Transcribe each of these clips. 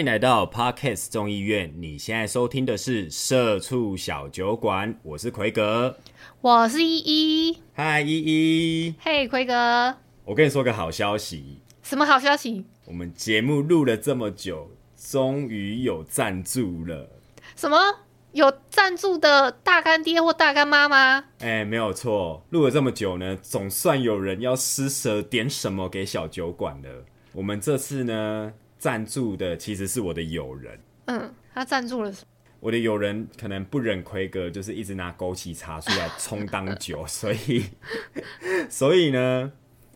欢迎来到 Podcast 众议院。你现在收听的是《社畜小酒馆》，我是奎格。我是依依，嗨，依依，嘿，奎哥，我跟你说个好消息。什么好消息？我们节目录了这么久，终于有赞助了。什么？有赞助的大干爹或大干妈吗？哎，没有错，录了这么久呢，总算有人要施舍点什么给小酒馆了。我们这次呢，赞助的其实是我的友人。嗯，他赞助了什么？我的友人可能不忍奎哥，就是一直拿枸杞茶出来充当酒，所以，所以呢，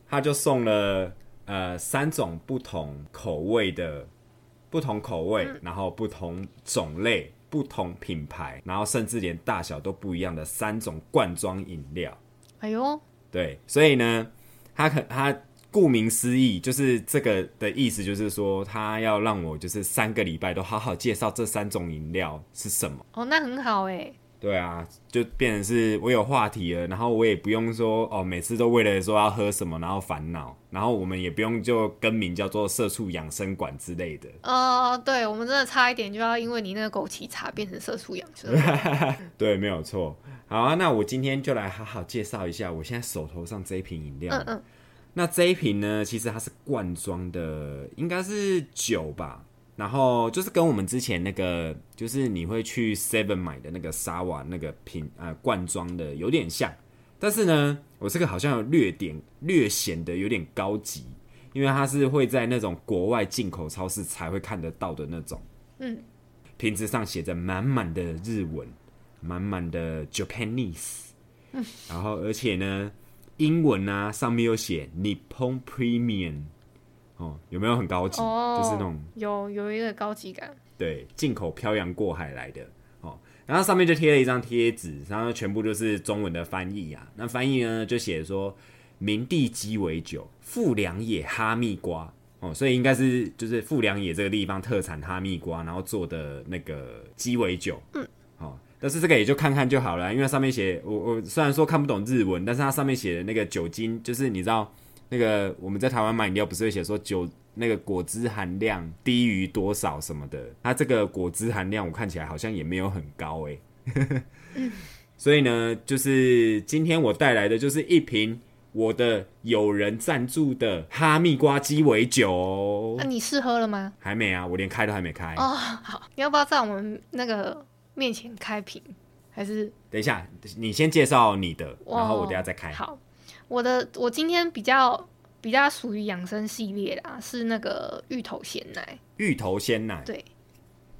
他就送了呃三种不同口味的，不同口味，然后不同种类、不同品牌，然后甚至连大小都不一样的三种罐装饮料。哎呦，对，所以呢，他可他。顾名思义，就是这个的意思，就是说他要让我就是三个礼拜都好好介绍这三种饮料是什么。哦，那很好哎。对啊，就变成是我有话题了，然后我也不用说哦，每次都为了说要喝什么然后烦恼，然后我们也不用就更名叫做社畜养生馆之类的。哦，对，我们真的差一点就要因为你那个枸杞茶变成社畜养生。对，没有错。好啊，那我今天就来好好介绍一下我现在手头上这一瓶饮料。嗯嗯。那这一瓶呢，其实它是罐装的，应该是酒吧。然后就是跟我们之前那个，就是你会去 Seven 买的那个沙瓦那个瓶呃罐装的有点像。但是呢，我这个好像有略点略显得有点高级，因为它是会在那种国外进口超市才会看得到的那种。嗯，瓶子上写着满满的日文，满满的 Japanese。嗯，然后而且呢。英文啊，上面有写 Nippon Premium，哦，有没有很高级？哦，就是那种有有一个高级感。对，进口漂洋过海来的哦，然后上面就贴了一张贴纸，然后全部就是中文的翻译啊。那翻译呢，就写说明地鸡尾酒，富良野哈密瓜哦，所以应该是就是富良野这个地方特产哈密瓜，然后做的那个鸡尾酒。嗯。但是这个也就看看就好了，因为上面写我我虽然说看不懂日文，但是它上面写的那个酒精，就是你知道那个我们在台湾买饮料不是会写说酒那个果汁含量低于多少什么的，它这个果汁含量我看起来好像也没有很高哎，所以呢，就是今天我带来的就是一瓶我的友人赞助的哈密瓜鸡尾酒。那你试喝了吗？还没啊，我连开都还没开。哦，好，你要不要在我们那个？面前开瓶还是？等一下，你先介绍你的，然后我等下再开。好，我的我今天比较比较属于养生系列啦，是那个芋头鲜奶。芋头鲜奶，对。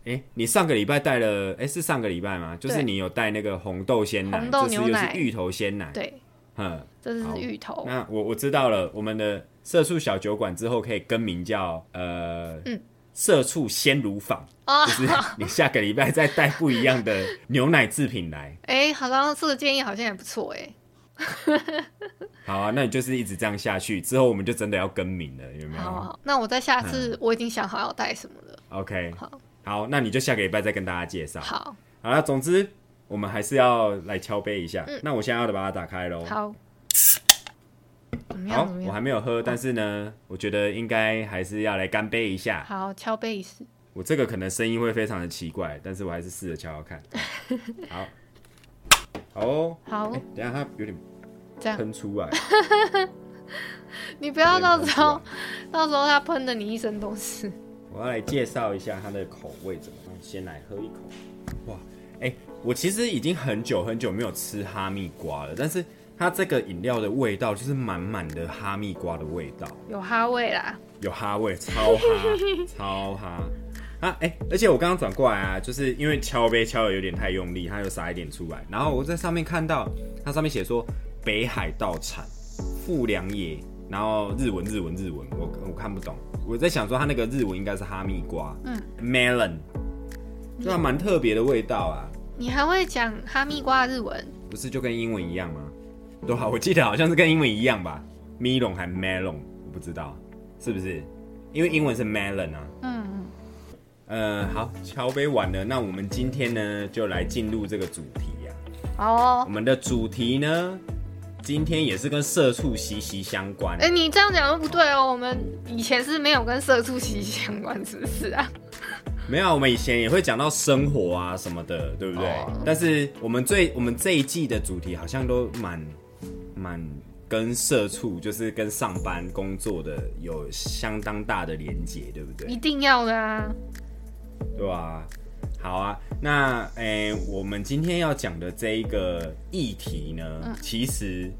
哎、欸，你上个礼拜带了，哎、欸，是上个礼拜吗？就是你有带那个红豆鲜奶，红豆牛奶，是芋头鲜奶。对，嗯，这是芋头。那我我知道了，我们的色素小酒馆之后可以更名叫呃，嗯。社畜鲜乳坊，oh, 就是你下个礼拜再带不一样的牛奶制品来。哎、欸，好像这个建议好像也不错哎。好啊，那你就是一直这样下去，之后我们就真的要更名了，有没有？好，好，那我在下次我已经想好要带什么了。OK，好，好，那你就下个礼拜再跟大家介绍。好，好了，总之我们还是要来敲杯一下。嗯、那我现在要把它打开喽。好。好，我还没有喝，但是呢，我觉得应该还是要来干杯一下。好，敲杯一试。我这个可能声音会非常的奇怪，但是我还是试着敲敲看。好，好哦，好。欸，等下它有点这样喷出来。你不要到时候，到时候它喷的你一身都是。我要来介绍一下它的口味怎么样。先来喝一口。哇，哎，我其实已经很久很久没有吃哈密瓜了，但是它这个饮料的味道就是满满的哈密瓜的味道，有哈味啦，有哈味，超哈，超哈啊！哎、欸，而且我刚刚转过来啊，就是因为敲杯敲的有点太用力，它又洒一点出来，然后我在上面看到它上面写说北海道产富良野，然后日文日文日文，我我看不懂，我在想说它那个日文应该是哈密瓜，嗯，melon，就还蛮特别的味道啊。你还会讲哈密瓜的日文？不是就跟英文一样吗？对啊，我记得好像是跟英文一样吧，melon 还 melon，我不知道是不是？因为英文是 melon 啊。嗯嗯。呃，好，敲杯完了，那我们今天呢就来进入这个主题呀。哦。我们的主题呢，今天也是跟社畜息息相关。哎，你这样讲都不对哦，我们以前是没有跟社畜息息相关，是不是啊？没有，我们以前也会讲到生活啊什么的，对不对？Oh. 但是我们最我们这一季的主题好像都蛮蛮跟社畜，就是跟上班工作的有相当大的连结，对不对？一定要的啊，对啊，好啊，那诶，我们今天要讲的这一个议题呢，嗯、其实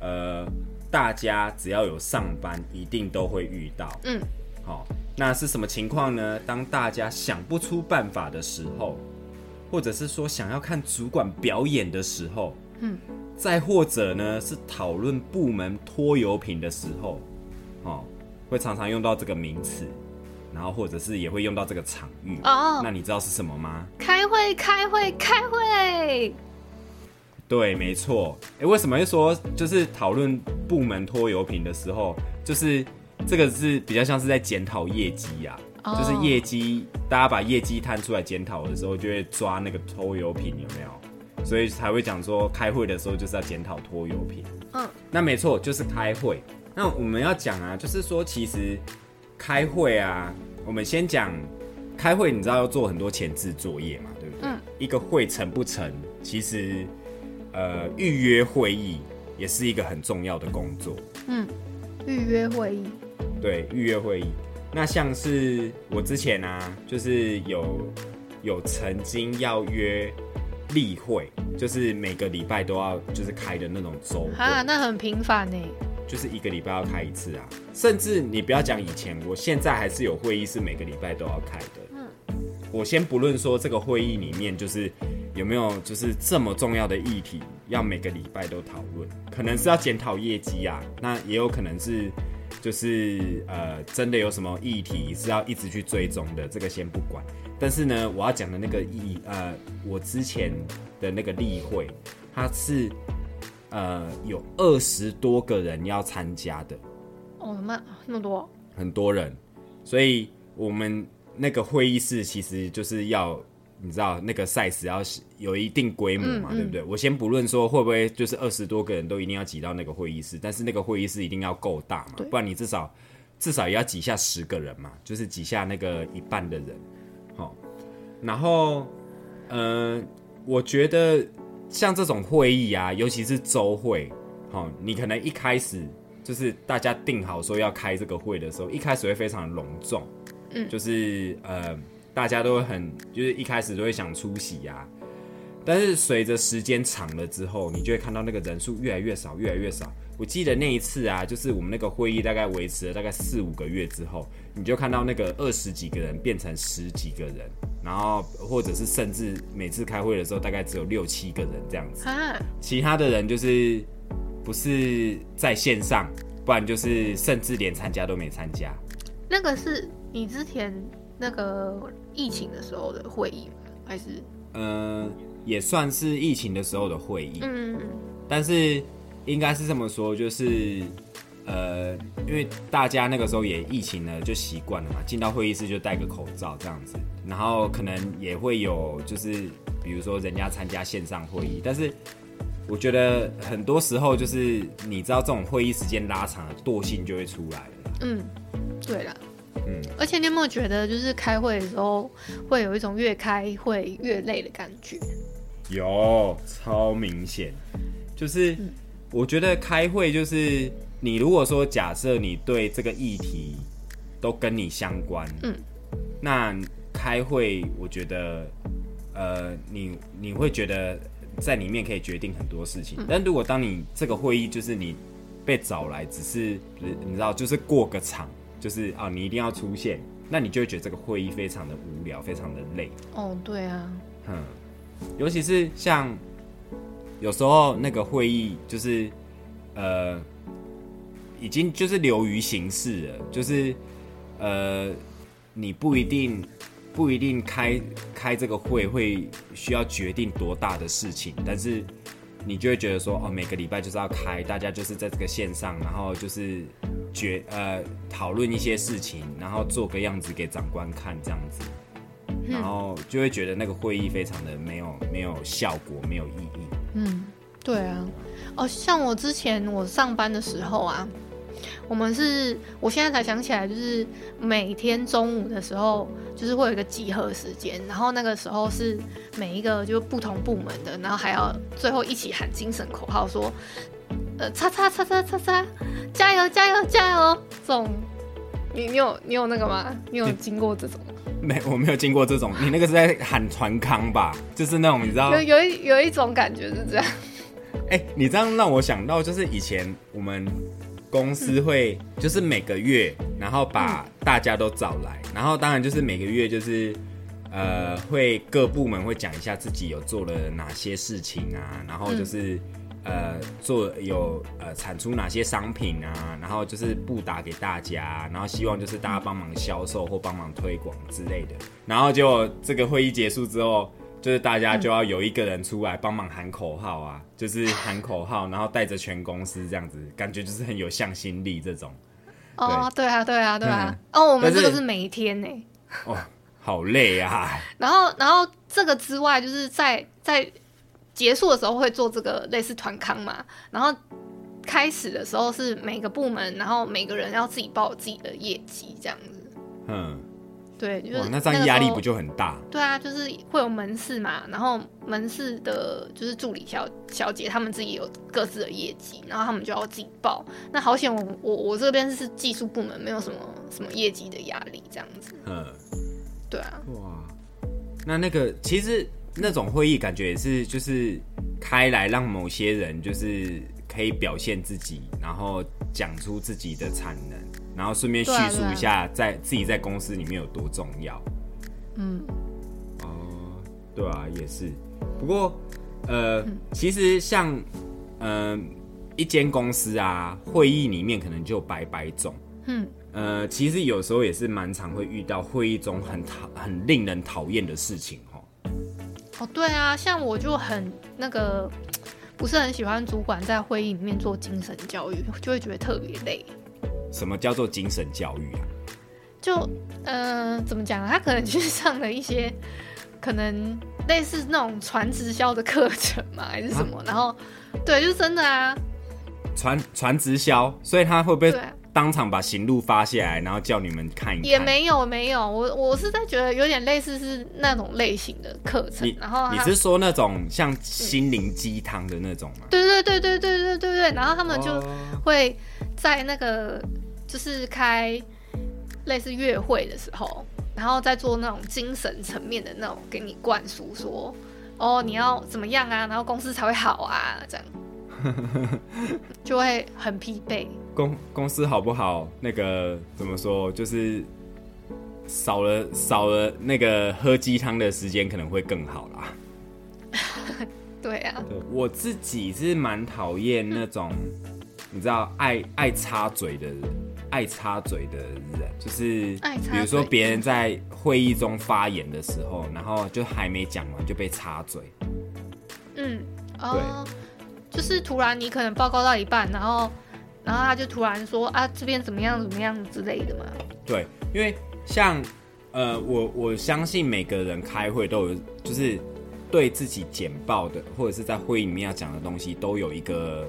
呃，大家只要有上班，一定都会遇到，嗯。好，那是什么情况呢？当大家想不出办法的时候，或者是说想要看主管表演的时候，嗯，再或者呢是讨论部门拖油瓶的时候，哦，会常常用到这个名词，然后或者是也会用到这个场域。哦，那你知道是什么吗？开会，开会，开会。对，没错。哎，为什么会说就是讨论部门拖油瓶的时候，就是？这个是比较像是在检讨业绩呀，oh. 就是业绩，大家把业绩摊出来检讨的时候，就会抓那个拖油瓶有没有？所以才会讲说开会的时候就是要检讨拖油瓶。嗯，那没错，就是开会。那我们要讲啊，就是说其实开会啊，我们先讲开会，你知道要做很多前置作业嘛，对不对？嗯，一个会成不成，其实呃预约会议也是一个很重要的工作。嗯，预约会议。对，预约会议，那像是我之前啊，就是有有曾经要约例会，就是每个礼拜都要就是开的那种周会啊，那很频繁呢，就是一个礼拜要开一次啊，甚至你不要讲以前，我现在还是有会议是每个礼拜都要开的。嗯，我先不论说这个会议里面就是有没有就是这么重要的议题要每个礼拜都讨论，可能是要检讨业绩啊，那也有可能是。就是呃，真的有什么议题是要一直去追踪的，这个先不管。但是呢，我要讲的那个议呃，我之前的那个例会，它是呃有二十多个人要参加的。哦，那那么多，很多人，所以我们那个会议室其实就是要。你知道那个 size 要有一定规模嘛，嗯嗯、对不对？我先不论说会不会就是二十多个人都一定要挤到那个会议室，但是那个会议室一定要够大嘛，不然你至少至少也要挤下十个人嘛，就是挤下那个一半的人。好，然后，嗯、呃，我觉得像这种会议啊，尤其是周会，好，你可能一开始就是大家定好说要开这个会的时候，一开始会非常隆重，嗯，就是呃。大家都会很，就是一开始都会想出席呀、啊，但是随着时间长了之后，你就会看到那个人数越来越少，越来越少。我记得那一次啊，就是我们那个会议大概维持了大概四五个月之后，你就看到那个二十几个人变成十几个人，然后或者是甚至每次开会的时候大概只有六七个人这样子，其他的人就是不是在线上，不然就是甚至连参加都没参加。那个是你之前。那个疫情的时候的会议吗还是？嗯、呃，也算是疫情的时候的会议。嗯，但是应该是这么说，就是呃，因为大家那个时候也疫情了，就习惯了嘛，进到会议室就戴个口罩这样子，然后可能也会有就是比如说人家参加线上会议，但是我觉得很多时候就是你知道这种会议时间拉长了，惰性就会出来了。嗯，对了。嗯，而且你有没有觉得，就是开会的时候会有一种越开会越累的感觉？有，超明显。就是我觉得开会就是你如果说假设你对这个议题都跟你相关，嗯，那开会我觉得呃，你你会觉得在里面可以决定很多事情。嗯、但如果当你这个会议就是你被找来，只是你知道就是过个场，就是啊你一定要出现，那你就会觉得这个会议非常的无聊，非常的累。哦，对啊，嗯，尤其是像有时候那个会议就是呃。已经就是流于形式了，就是，呃，你不一定不一定开开这个会会需要决定多大的事情，但是你就会觉得说，哦，每个礼拜就是要开，大家就是在这个线上，然后就是决呃讨论一些事情，然后做个样子给长官看这样子，然后就会觉得那个会议非常的没有没有效果，没有意义。嗯，对啊，哦，像我之前我上班的时候啊。我们是，我现在才想起来，就是每天中午的时候，就是会有一个集合时间，然后那个时候是每一个就不同部门的，然后还要最后一起喊精神口号，说，呃，叉叉叉叉叉叉，加油加油加油！这种，你你有你有那个吗？你有经过这种？没，我没有经过这种。你那个是在喊船康吧？就是那种你知道，有有一有一种感觉是这样。哎、欸，你这样让我想到，就是以前我们。公司会就是每个月，然后把大家都找来，然后当然就是每个月就是，呃，会各部门会讲一下自己有做了哪些事情啊，然后就是呃做有呃产出哪些商品啊，然后就是布达给大家，然后希望就是大家帮忙销售或帮忙推广之类的，然后就这个会议结束之后。就是大家就要有一个人出来帮忙喊口号啊，嗯、就是喊口号，然后带着全公司这样子，感觉就是很有向心力这种。哦，对啊，对啊，对啊。嗯、哦，我们这个是每一天呢。哦，好累啊。然后，然后这个之外，就是在在结束的时候会做这个类似团康嘛。然后开始的时候是每个部门，然后每个人要自己报自己的业绩这样子。嗯。对，就是那这样压力不就很大？对啊，就是会有门市嘛，然后门市的就是助理小小姐，他们自己有各自的业绩，然后他们就要自己报。那好险，我我我这边是技术部门，没有什么什么业绩的压力，这样子。嗯，对啊。哇，那那个其实那种会议感觉也是就是开来让某些人就是可以表现自己，然后讲出自己的产能。然后顺便叙述一下，在自己在公司里面有多重要。嗯，哦，对啊，也是。不过，呃，其实像，呃，一间公司啊，会议里面可能就百百种。嗯，呃，其实有时候也是蛮常会遇到会议中很讨、很令人讨厌的事情对啊，像我就很那个，不是很喜欢主管在会议里面做精神教育，就会觉得特别累。什么叫做精神教育啊？就，嗯、呃，怎么讲啊？他可能去上了一些，可能类似那种传直销的课程嘛，还是什么？啊、然后，对，就是真的啊。传传直销，所以他会不会当场把行路发下来，然后叫你们看一看？也没有，没有。我我是在觉得有点类似是那种类型的课程。然后你是说那种像心灵鸡汤的那种吗？对对对对对对对对。然后他们就会在那个。就是开类似月会的时候，然后再做那种精神层面的那种，给你灌输说，哦，你要怎么样啊，然后公司才会好啊，这样就会很疲惫。公公司好不好？那个怎么说？就是少了少了那个喝鸡汤的时间，可能会更好啦。对啊，对，我自己是蛮讨厌那种，你知道，爱爱插嘴的人。爱插嘴的人，就是比如说别人在会议中发言的时候，然后就还没讲完就被插嘴。嗯，哦，对就是突然你可能报告到一半，然后然后他就突然说啊，这边怎么样怎么样之类的嘛。对，因为像呃，我我相信每个人开会都有，就是对自己简报的或者是在会议里面要讲的东西都有一个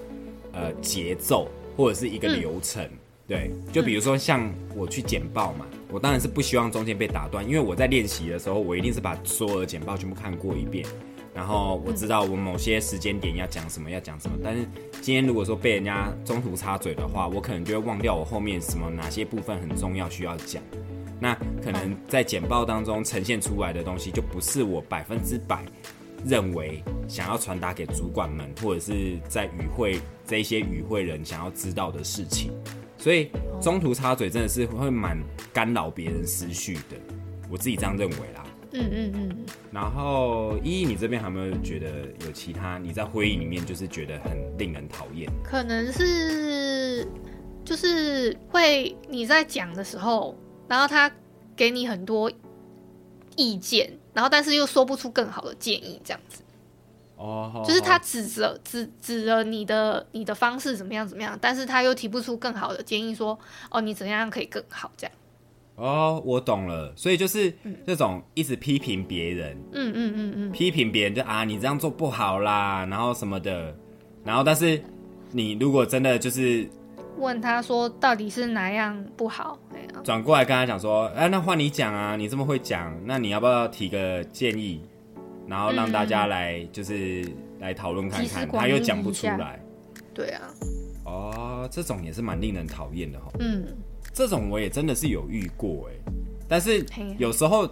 呃节奏或者是一个流程。嗯对，就比如说像我去简报嘛，我当然是不希望中间被打断，因为我在练习的时候，我一定是把所有的简报全部看过一遍，然后我知道我某些时间点要讲什么，要讲什么。但是今天如果说被人家中途插嘴的话，我可能就会忘掉我后面什么哪些部分很重要需要讲。那可能在简报当中呈现出来的东西，就不是我百分之百认为想要传达给主管们，或者是在与会这一些与会人想要知道的事情。所以中途插嘴真的是会蛮干扰别人思绪的，我自己这样认为啦。嗯嗯嗯。然后依依，你这边还有没有觉得有其他你在会议里面就是觉得很令人讨厌？可能是就是会你在讲的时候，然后他给你很多意见，然后但是又说不出更好的建议，这样子。哦，就是他指责指指了你的你的方式怎么样怎么样，但是他又提不出更好的建议，说哦你怎样可以更好这样。哦，我懂了，所以就是这种一直批评别人，嗯嗯嗯嗯，批评别人就啊你这样做不好啦，然后什么的，然后但是你如果真的就是问他说到底是哪样不好，转过来跟他讲说，哎、啊，那换你讲啊，你这么会讲，那你要不要提个建议？然后让大家来，就是、嗯、来讨论看看，他又讲不出来。对啊。哦，这种也是蛮令人讨厌的哈。嗯。这种我也真的是有遇过哎，但是有时候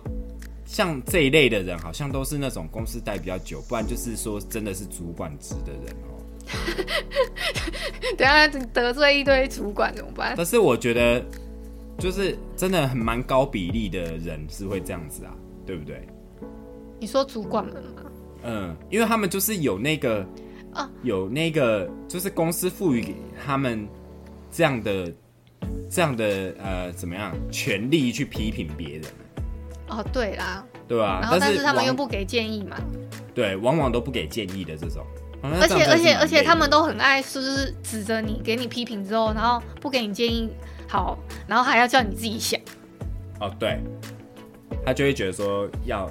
像这一类的人，好像都是那种公司待比较久，不然就是说真的是主管职的人哦。等下得罪一堆主管怎么办？但是我觉得，就是真的很蛮高比例的人是会这样子啊，对不对？你说主管们吗？嗯，因为他们就是有那个啊，有那个，就是公司赋予给他们这样的、这样的呃，怎么样权利去批评别人？哦，对啦，对吧？然后但是他们又不给建议嘛？对，往往都不给建议的这种。而且而且而且他们都很爱，是不是指着你，给你批评之后，然后不给你建议，好，然后还要叫你自己想。哦，对，他就会觉得说要。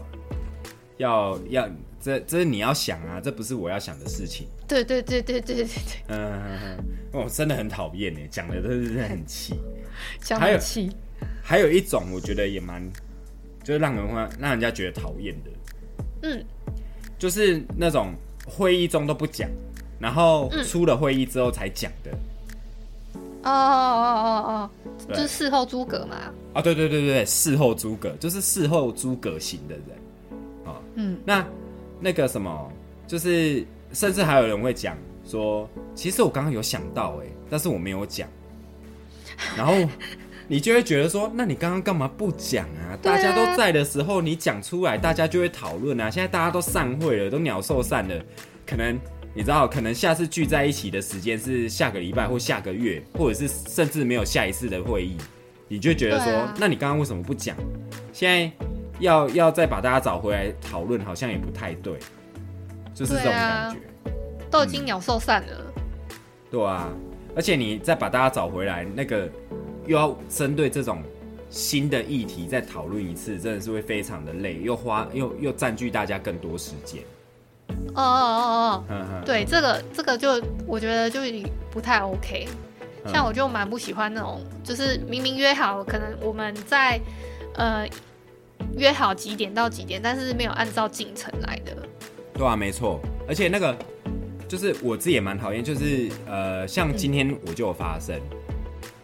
要要，这这是你要想啊，这不是我要想的事情。对对对对对对对。嗯，哦，真的很讨厌呢，讲的都是很气，讲很气。还有一种，我觉得也蛮，就是让人会让人家觉得讨厌的。嗯，就是那种会议中都不讲，然后出了会议之后才讲的。哦哦哦哦哦，就是事后诸葛嘛。啊，对对对对，事后诸葛就是事后诸葛型的人。嗯，那那个什么，就是甚至还有人会讲说，其实我刚刚有想到哎，但是我没有讲。然后你就会觉得说，那你刚刚干嘛不讲啊？大家都在的时候，你讲出来，大家就会讨论啊。现在大家都散会了，都鸟兽散了，可能你知道，可能下次聚在一起的时间是下个礼拜或下个月，或者是甚至没有下一次的会议，你就觉得说，那你刚刚为什么不讲？现在。要要再把大家找回来讨论，好像也不太对，就是这种感觉。啊、都已经鸟兽散了、嗯。对啊，而且你再把大家找回来，那个又要针对这种新的议题再讨论一次，真的是会非常的累，又花又又占据大家更多时间。哦哦哦哦，对，这个这个就我觉得就不太 OK。像我就蛮不喜欢那种，就是明明约好，可能我们在呃。约好几点到几点，但是没有按照进程来的。对啊，没错。而且那个就是我自己也蛮讨厌，就是呃，像今天我就有发生，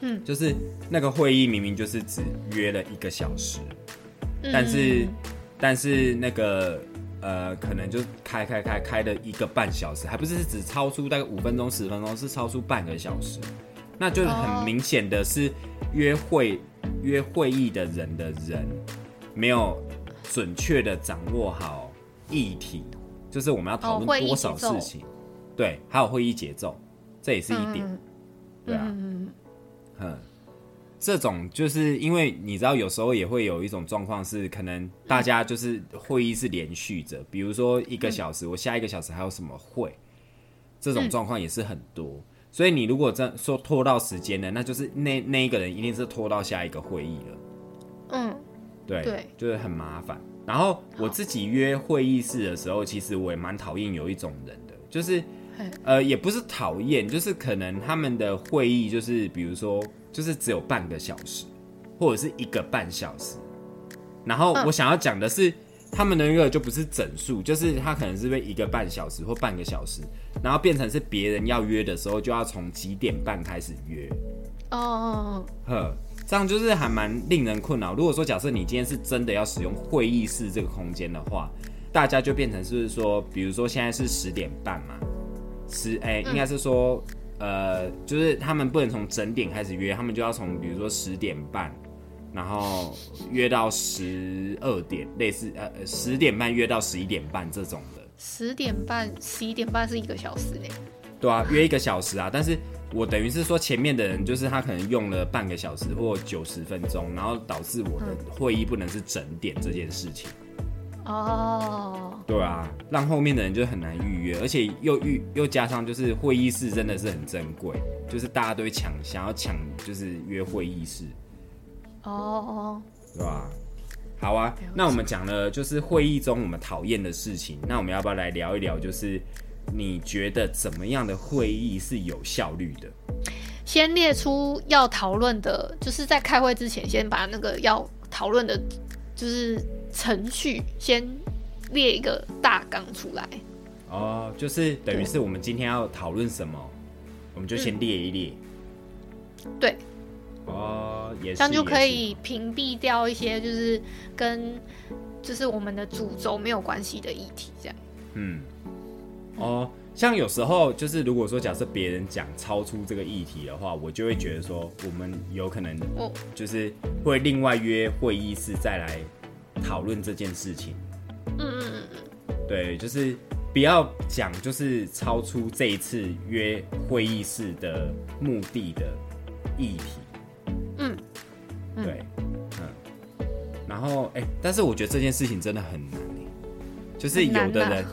嗯，就是那个会议明明就是只约了一个小时，嗯、但是但是那个呃，可能就开开开开了一个半小时，还不是只超出大概五分钟十分钟，是超出半个小时，那就是很明显的是约会、哦、约会议的人的人。没有准确的掌握好议题，就是我们要讨论多少事情，哦、对，还有会议节奏，这也是一点，嗯、对啊，嗯，嗯，这种就是因为你知道，有时候也会有一种状况是，可能大家就是会议是连续着，比如说一个小时，我下一个小时还有什么会，这种状况也是很多，所以你如果真说拖到时间了，那就是那那一个人一定是拖到下一个会议了，嗯。对，对，就是很麻烦。然后我自己约会议室的时候，其实我也蛮讨厌有一种人的，就是，呃，也不是讨厌，就是可能他们的会议就是，比如说，就是只有半个小时，或者是一个半小时。然后我想要讲的是，他们的那个就不是整数，就是他可能是为一个半小时或半个小时，然后变成是别人要约的时候，就要从几点半开始约。哦哦哦，呵，这样就是还蛮令人困扰。如果说假设你今天是真的要使用会议室这个空间的话，大家就变成是说，比如说现在是十点半嘛，十哎、欸，应该是说，嗯、呃，就是他们不能从整点开始约，他们就要从比如说十点半，然后约到十二点，类似呃十点半约到十一点半这种的。十点半、十一点半是一个小时嘞。对啊，约一个小时啊，但是我等于是说前面的人就是他可能用了半个小时或九十分钟，然后导致我的会议不能是整点这件事情。哦，对啊，让后面的人就很难预约，而且又预又加上就是会议室真的是很珍贵，就是大家都会抢，想要抢就是约会议室。哦哦，对吧？好啊，那我们讲了就是会议中我们讨厌的事情，那我们要不要来聊一聊就是？你觉得怎么样的会议是有效率的？先列出要讨论的，就是在开会之前，先把那个要讨论的，就是程序先列一个大纲出来。哦，就是等于是我们今天要讨论什么，我们就先列一列。对。哦，也是。这样就可以屏蔽掉一些就是跟就是我们的主轴没有关系的议题，这样。嗯。哦，像有时候就是，如果说假设别人讲超出这个议题的话，我就会觉得说，我们有可能就是会另外约会议室再来讨论这件事情。嗯嗯嗯嗯，对，就是不要讲就是超出这一次约会议室的目的的议题。嗯，对，嗯，然后哎、欸，但是我觉得这件事情真的很难，就是有的人。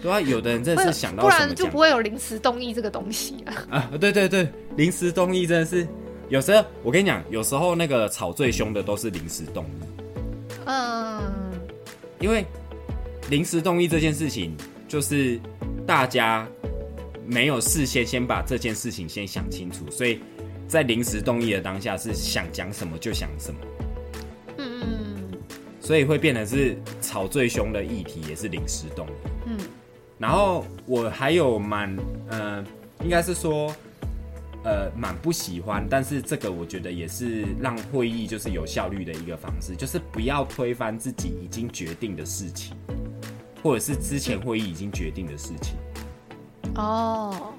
对啊，有的人真的是想到不然就不会有临时动议这个东西啊。啊，对对对，临时动议真的是，有时候我跟你讲，有时候那个吵最凶的都是临时动议。嗯，因为临时动议这件事情，就是大家没有事先先把这件事情先想清楚，所以在临时动议的当下是想讲什么就想什么。嗯嗯，所以会变得是吵最凶的议题也是临时动议。嗯。然后我还有蛮，呃，应该是说，呃，蛮不喜欢，但是这个我觉得也是让会议就是有效率的一个方式，就是不要推翻自己已经决定的事情，或者是之前会议已经决定的事情。哦，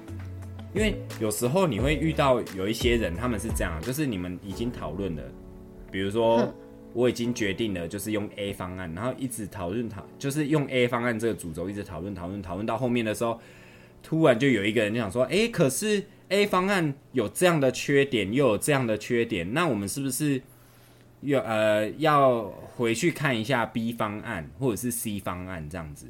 因为有时候你会遇到有一些人，他们是这样，就是你们已经讨论了，比如说。我已经决定了，就是用 A 方案，然后一直讨论讨，就是用 A 方案这个主轴一直讨论讨论讨论到后面的时候，突然就有一个人就想说，哎，可是 A 方案有这样的缺点，又有这样的缺点，那我们是不是要呃要回去看一下 B 方案或者是 C 方案这样子？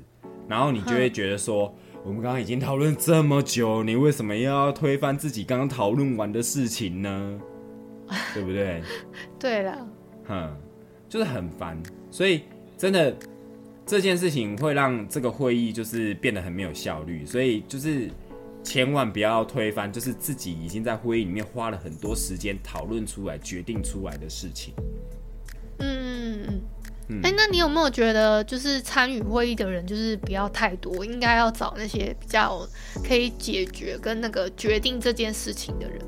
然后你就会觉得说，我们刚刚已经讨论这么久，你为什么要推翻自己刚刚讨论完的事情呢？对不对？对了，哼。就是很烦，所以真的这件事情会让这个会议就是变得很没有效率，所以就是千万不要推翻，就是自己已经在会议里面花了很多时间讨论出来、决定出来的事情。嗯嗯嗯。哎，那你有没有觉得，就是参与会议的人就是不要太多，应该要找那些比较可以解决跟那个决定这件事情的人？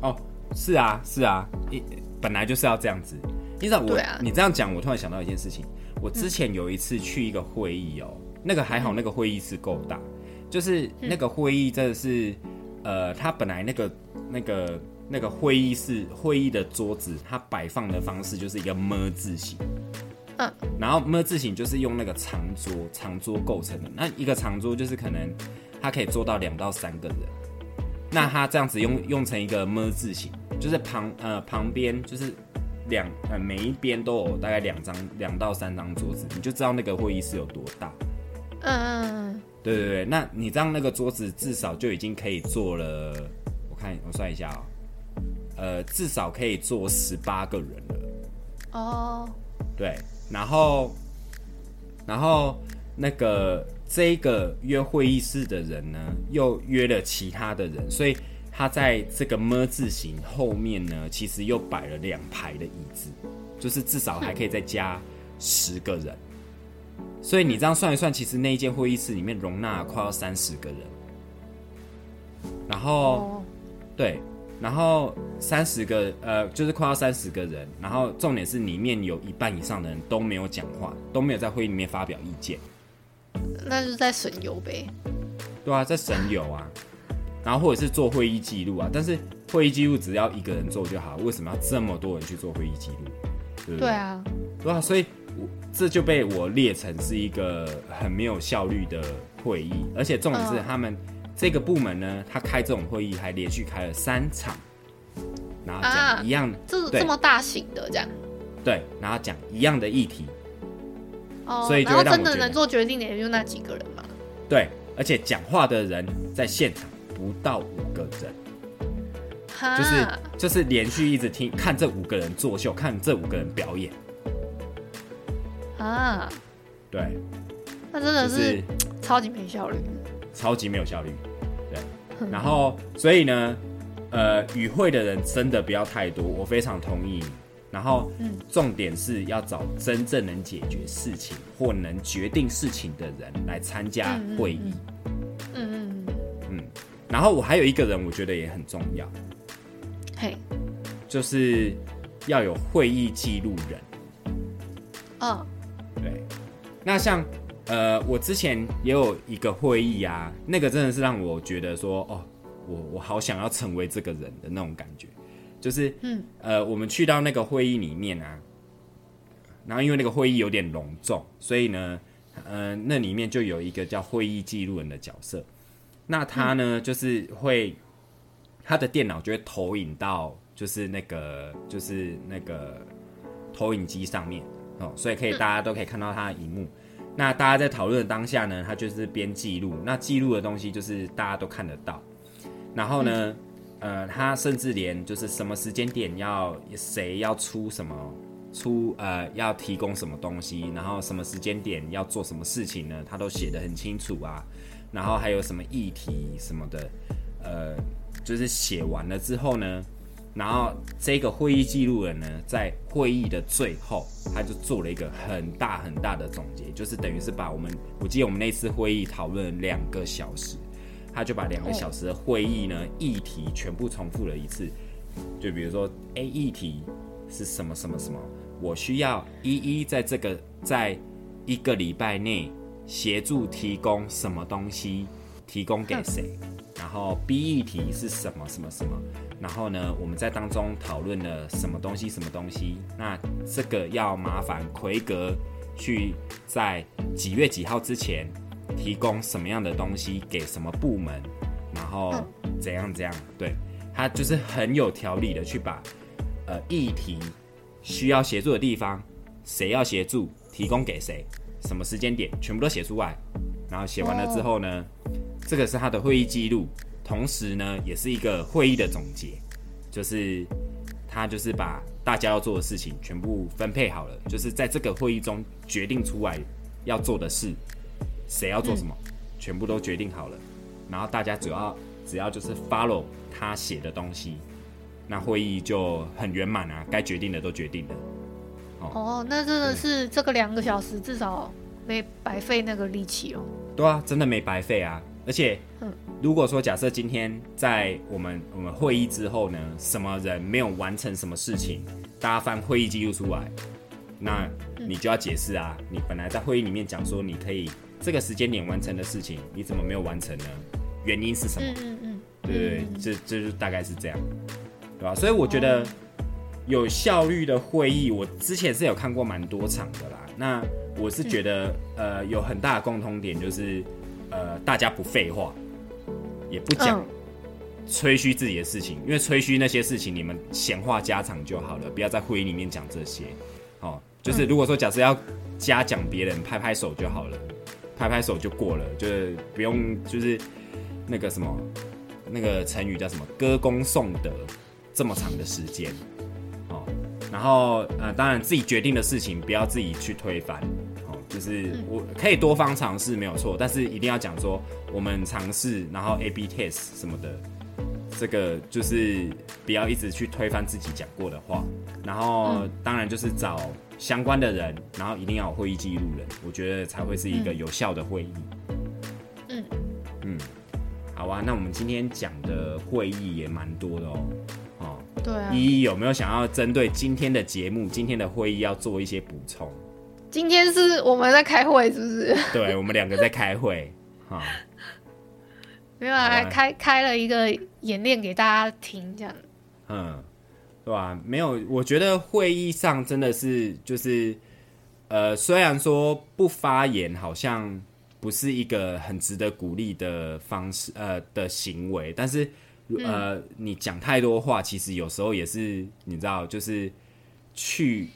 哦，是啊，是啊，一本来就是要这样子。你知道我，你这样讲，我突然想到一件事情。我之前有一次去一个会议哦，那个还好，那个会议室够大。就是那个会议真的是，呃，他本来那个那个那个会议室会议的桌子，它摆放的方式就是一个么字形。嗯。然后么字形就是用那个长桌，长桌构成的。那一个长桌就是可能它可以坐到两到三个人。那他这样子用用成一个么字形，就是旁呃旁边就是。两呃，每一边都有大概两张两到三张桌子，你就知道那个会议室有多大。嗯嗯嗯，对对对，那你这样那个桌子至少就已经可以坐了，我看我算一下哦，呃，至少可以坐十八个人了。哦，对，然后然后那个这个约会议室的人呢，又约了其他的人，所以。它在这个么字形后面呢，其实又摆了两排的椅子，就是至少还可以再加十个人。所以你这样算一算，其实那一间会议室里面容纳快要三十个人。然后，对，然后三十个呃，就是快要三十个人，然后重点是里面有一半以上的人都没有讲话，都没有在会议里面发表意见，那就在省油呗。对啊，在省油啊，然后或者是做会议记录啊，但是会议记录只要一个人做就好，为什么要这么多人去做会议记录？对不对？对啊，对啊，所以我这就被我列成是一个很没有效率的会议，而且重点是他们。这个部门呢，他开这种会议还连续开了三场，然后讲一样，啊、这这么大型的这样，对，然后讲一样的议题，哦，所以然后真的能做决定的也就那几个人嘛，对，而且讲话的人在现场不到五个人，就是就是连续一直听看这五个人作秀，看这五个人表演，啊，对，那真的是超级没效率。超级没有效率，对。然后，所以呢，呃，与会的人真的不要太多，我非常同意。然后，重点是要找真正能解决事情或能决定事情的人来参加会议。嗯嗯嗯。嗯。然后，我还有一个人，我觉得也很重要。嘿。就是要有会议记录人。哦。对。那像。呃，我之前也有一个会议啊，那个真的是让我觉得说，哦，我我好想要成为这个人的那种感觉，就是，嗯，呃，我们去到那个会议里面啊，然后因为那个会议有点隆重，所以呢，呃，那里面就有一个叫会议记录人的角色，那他呢，嗯，就是会他的电脑就会投影到，就是那个就是那个投影机上面哦，所以可以大家都可以看到他的荧幕。那大家在讨论的当下呢，他就是边记录，那记录的东西就是大家都看得到。然后呢，嗯、呃，他甚至连就是什么时间点要谁要出什么出呃要提供什么东西，然后什么时间点要做什么事情呢，他都写得很清楚啊。然后还有什么议题什么的，呃，就是写完了之后呢。然后这个会议记录人呢，在会议的最后，他就做了一个很大很大的总结，就是等于是把我们，我记得我们那次会议讨论两个小时，他就把两个小时的会议呢议题全部重复了一次，就比如说 A 议题是什么什么什么，我需要一一在这个在一个礼拜内协助提供什么东西，提供给谁，然后 B 议题是什么什么什么。然后呢，我们在当中讨论了什么东西，什么东西。那这个要麻烦奎格去在几月几号之前提供什么样的东西给什么部门，然后怎样怎样。对，他就是很有条理的去把呃议题需要协助的地方，谁要协助，提供给谁，什么时间点，全部都写出来。然后写完了之后呢，这个是他的会议记录。同时呢，也是一个会议的总结，就是他就是把大家要做的事情全部分配好了，就是在这个会议中决定出来要做的事，谁要做什么，全部都决定好了，然后大家主要只要就是 follow 他写的东西，那会议就很圆满啊，该决定的都决定了。哦，哦那真的是这个两个小时至少没白费那个力气哦。对啊，真的没白费啊。而且，如果说假设今天在我们我们会议之后呢，什么人没有完成什么事情，大家翻会议记录出来，那你就要解释啊，你本来在会议里面讲说你可以这个时间点完成的事情，你怎么没有完成呢？原因是什么？嗯嗯，对，这这就大概是这样，对吧？所以我觉得有效率的会议，我之前是有看过蛮多场的啦。那我是觉得，呃，有很大的共通点就是。呃，大家不废话，也不讲吹嘘自己的事情，因为吹嘘那些事情，你们闲话家常就好了，不要在会议里面讲这些。哦，就是如果说假设要嘉奖别人，拍拍手就好了，拍拍手就过了，就是不用就是那个什么那个成语叫什么歌功颂德这么长的时间。哦，然后呃，当然自己决定的事情，不要自己去推翻。哦就是我可以多方尝试没有错，但是一定要讲说我们尝试，然后 A/B test 什么的，这个就是不要一直去推翻自己讲过的话。然后当然就是找相关的人，然后一定要有会议记录人，我觉得才会是一个有效的会议。嗯嗯，好啊，那我们今天讲的会议也蛮多的哦。哦，对啊。依依有没有想要针对今天的节目、今天的会议要做一些补充？今天是我们在开会，是不是？对，我们两个在开会。哈、哦，没有啊，还开开了一个演练给大家听，这样。嗯，对吧？没有，我觉得会议上真的是就是，呃，虽然说不发言，好像。不是一个很值得鼓励的方式，呃的行为，但是，呃，嗯、你讲太多话，其实有时候也是，你知道，就是去，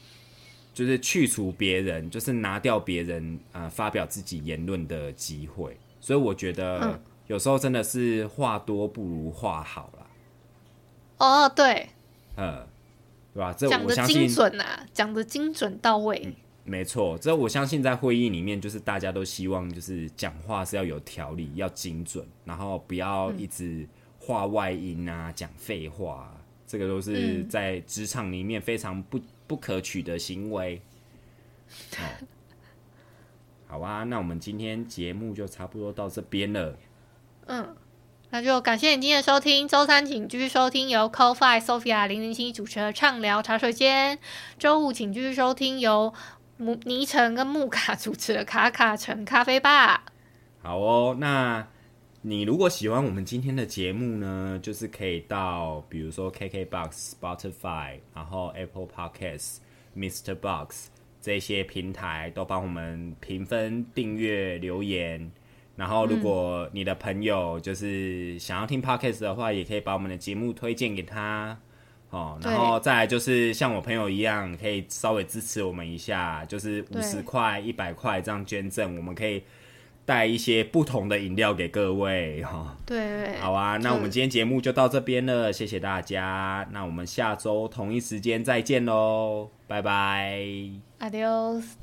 就是去除别人，就是拿掉别人，呃，发表自己言论的机会。所以我觉得，有时候真的是话多不如话好啦。哦，对，呃，对吧？这讲的精准啊，讲的精准到位。嗯没错，这我相信在会议里面，就是大家都希望，就是讲话是要有条理，要精准，然后不要一直话外音啊，讲废话，这个都是在职场里面非常不不可取的行为。哦，好啊，那我们今天节目就差不多到这边了。嗯，那就感谢你今天的收听。周三请继续收听由 Call5 Sophia 零零七主持的畅聊茶水间。周五请继续收听由木尼城跟木卡主持的卡卡城咖啡吧。好哦，那你如果喜欢我们今天的节目呢，就是可以到比如说 KKBOX、Spotify，然后 Apple Podcasts、Mr. Box 这些平台都帮我们评分、订阅、留言。然后，如果你的朋友就是想要听 Podcast 的话，也可以把我们的节目推荐给他。哦，然后再来就是像我朋友一样，可以稍微支持我们一下，就是五十块、一百块这样捐赠，我们可以带一些不同的饮料给各位哈。哦、对，好啊，那我们今天节目就到这边了，谢谢大家，那我们下周同一时间再见喽，拜拜，Adios。